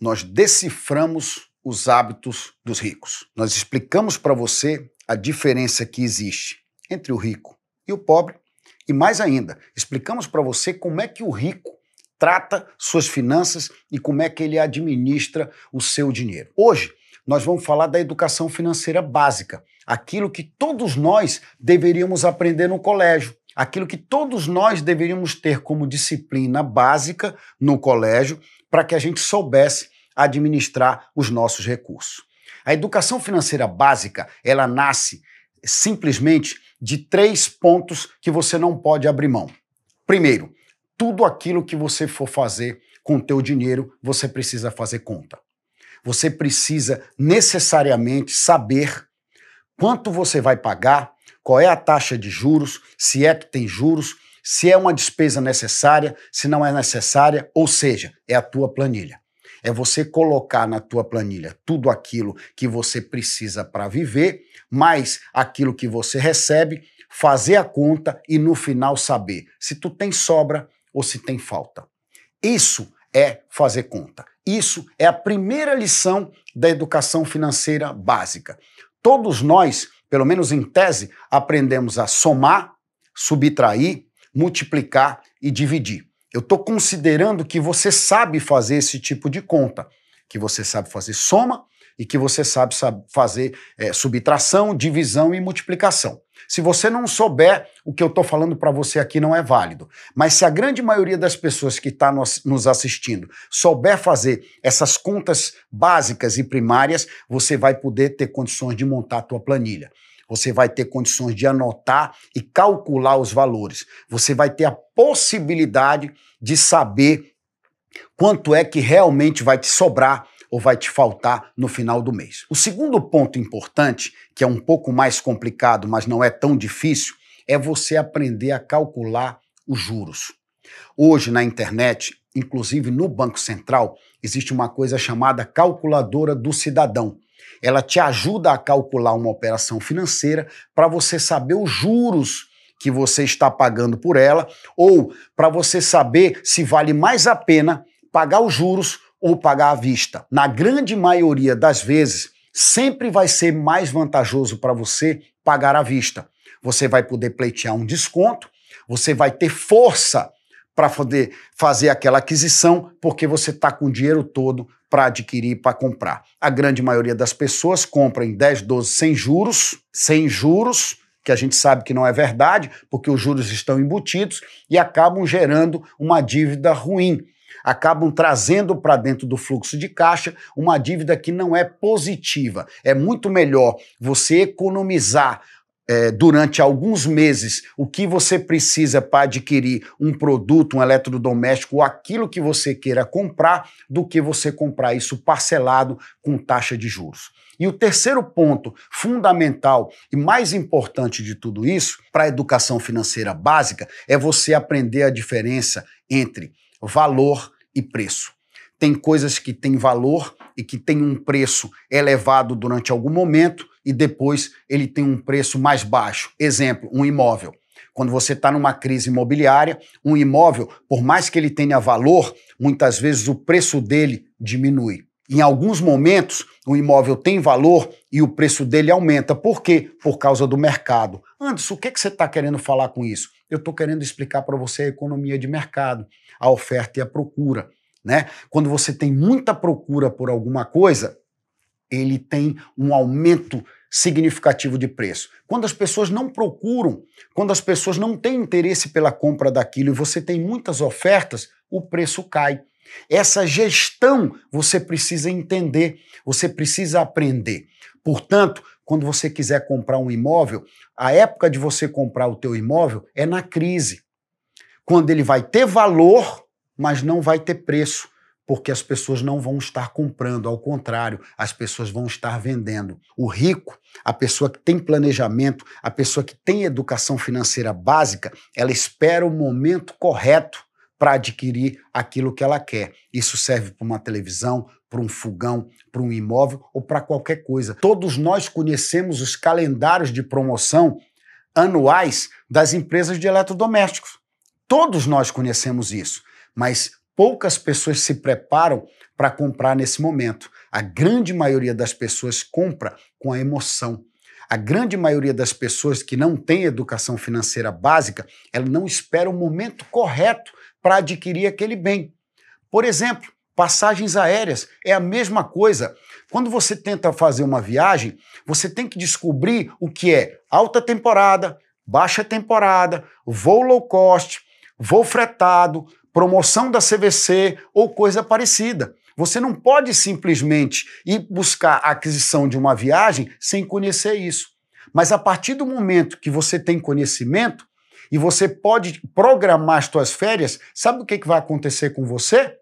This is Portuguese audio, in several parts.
nós deciframos os hábitos dos ricos. Nós explicamos para você a diferença que existe entre o rico e o pobre e mais ainda, explicamos para você como é que o rico trata suas finanças e como é que ele administra o seu dinheiro. Hoje, nós vamos falar da educação financeira básica, aquilo que todos nós deveríamos aprender no colégio, aquilo que todos nós deveríamos ter como disciplina básica no colégio para que a gente soubesse administrar os nossos recursos. A educação financeira básica, ela nasce simplesmente de três pontos que você não pode abrir mão. Primeiro, tudo aquilo que você for fazer com o teu dinheiro, você precisa fazer conta. Você precisa necessariamente saber quanto você vai pagar, qual é a taxa de juros, se é que tem juros, se é uma despesa necessária, se não é necessária, ou seja, é a tua planilha. É você colocar na tua planilha tudo aquilo que você precisa para viver, mais aquilo que você recebe, fazer a conta e no final saber se tu tem sobra ou se tem falta. Isso é fazer conta. Isso é a primeira lição da educação financeira básica. Todos nós, pelo menos em tese, aprendemos a somar, subtrair, multiplicar e dividir. Eu estou considerando que você sabe fazer esse tipo de conta, que você sabe fazer soma e que você sabe, sabe fazer é, subtração, divisão e multiplicação. Se você não souber, o que eu estou falando para você aqui não é válido. Mas se a grande maioria das pessoas que está nos assistindo souber fazer essas contas básicas e primárias, você vai poder ter condições de montar a tua planilha. Você vai ter condições de anotar e calcular os valores. Você vai ter a possibilidade de saber quanto é que realmente vai te sobrar ou vai te faltar no final do mês. O segundo ponto importante, que é um pouco mais complicado, mas não é tão difícil, é você aprender a calcular os juros. Hoje na internet, inclusive no Banco Central, existe uma coisa chamada calculadora do cidadão. Ela te ajuda a calcular uma operação financeira para você saber os juros que você está pagando por ela ou para você saber se vale mais a pena pagar os juros ou pagar à vista. Na grande maioria das vezes, sempre vai ser mais vantajoso para você pagar à vista. Você vai poder pleitear um desconto, você vai ter força para poder fazer aquela aquisição, porque você está com o dinheiro todo para adquirir, para comprar. A grande maioria das pessoas compra em 10, 12 sem juros, sem juros, que a gente sabe que não é verdade, porque os juros estão embutidos e acabam gerando uma dívida ruim acabam trazendo para dentro do fluxo de caixa uma dívida que não é positiva. É muito melhor você economizar é, durante alguns meses o que você precisa para adquirir um produto, um eletrodoméstico ou aquilo que você queira comprar, do que você comprar isso parcelado com taxa de juros. E o terceiro ponto fundamental e mais importante de tudo isso para a educação financeira básica é você aprender a diferença entre valor e preço. Tem coisas que têm valor e que têm um preço elevado durante algum momento e depois ele tem um preço mais baixo. Exemplo, um imóvel. Quando você está numa crise imobiliária, um imóvel, por mais que ele tenha valor, muitas vezes o preço dele diminui. Em alguns momentos, o imóvel tem valor e o preço dele aumenta. Por quê? Por causa do mercado. Anderson, o que, que você está querendo falar com isso? Eu estou querendo explicar para você a economia de mercado, a oferta e a procura. Né? Quando você tem muita procura por alguma coisa, ele tem um aumento significativo de preço. Quando as pessoas não procuram, quando as pessoas não têm interesse pela compra daquilo e você tem muitas ofertas, o preço cai. Essa gestão você precisa entender, você precisa aprender. Portanto, quando você quiser comprar um imóvel, a época de você comprar o teu imóvel é na crise. Quando ele vai ter valor, mas não vai ter preço, porque as pessoas não vão estar comprando, ao contrário, as pessoas vão estar vendendo. O rico, a pessoa que tem planejamento, a pessoa que tem educação financeira básica, ela espera o momento correto para adquirir aquilo que ela quer. Isso serve para uma televisão, para um fogão, para um imóvel ou para qualquer coisa. Todos nós conhecemos os calendários de promoção anuais das empresas de eletrodomésticos. Todos nós conhecemos isso, mas poucas pessoas se preparam para comprar nesse momento. A grande maioria das pessoas compra com a emoção. A grande maioria das pessoas que não tem educação financeira básica, ela não espera o momento correto para adquirir aquele bem. Por exemplo, passagens aéreas é a mesma coisa. Quando você tenta fazer uma viagem, você tem que descobrir o que é alta temporada, baixa temporada, voo low cost, voo fretado, promoção da CVC ou coisa parecida. Você não pode simplesmente ir buscar a aquisição de uma viagem sem conhecer isso. Mas a partir do momento que você tem conhecimento e você pode programar as suas férias, sabe o que, que vai acontecer com você?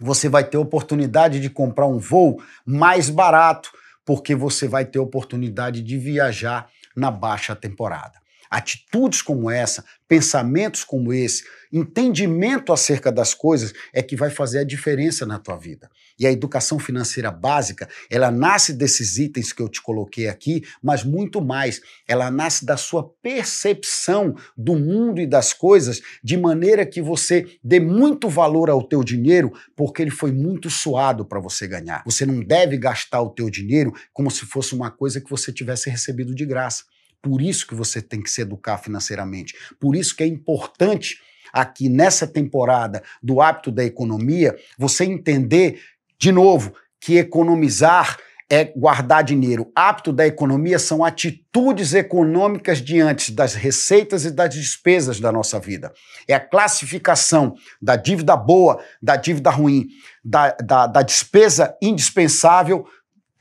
Você vai ter oportunidade de comprar um voo mais barato, porque você vai ter oportunidade de viajar na baixa temporada. Atitudes como essa, pensamentos como esse, entendimento acerca das coisas é que vai fazer a diferença na tua vida. E a educação financeira básica, ela nasce desses itens que eu te coloquei aqui, mas muito mais. Ela nasce da sua percepção do mundo e das coisas, de maneira que você dê muito valor ao teu dinheiro, porque ele foi muito suado para você ganhar. Você não deve gastar o teu dinheiro como se fosse uma coisa que você tivesse recebido de graça. Por isso que você tem que se educar financeiramente. Por isso que é importante aqui nessa temporada do hábito da economia, você entender de novo que economizar é guardar dinheiro. Hábito da economia são atitudes econômicas diante das receitas e das despesas da nossa vida. É a classificação da dívida boa, da dívida ruim, da, da, da despesa indispensável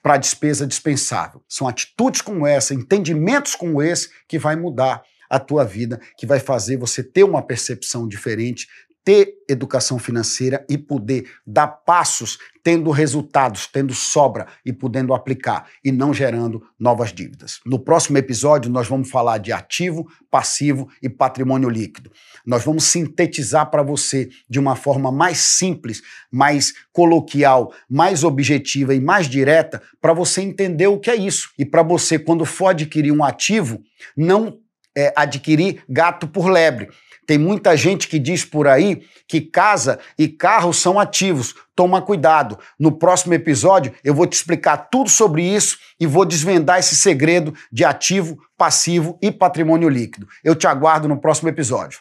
para a despesa dispensável. São atitudes como essa, entendimentos como esse que vai mudar a tua vida, que vai fazer você ter uma percepção diferente, ter educação financeira e poder dar passos tendo resultados, tendo sobra e podendo aplicar e não gerando novas dívidas. No próximo episódio, nós vamos falar de ativo, passivo e patrimônio líquido. Nós vamos sintetizar para você de uma forma mais simples, mais coloquial, mais objetiva e mais direta para você entender o que é isso. E para você, quando for adquirir um ativo, não é, adquirir gato por lebre tem muita gente que diz por aí que casa e carro são ativos. Toma cuidado. No próximo episódio eu vou te explicar tudo sobre isso e vou desvendar esse segredo de ativo, passivo e patrimônio líquido. Eu te aguardo no próximo episódio.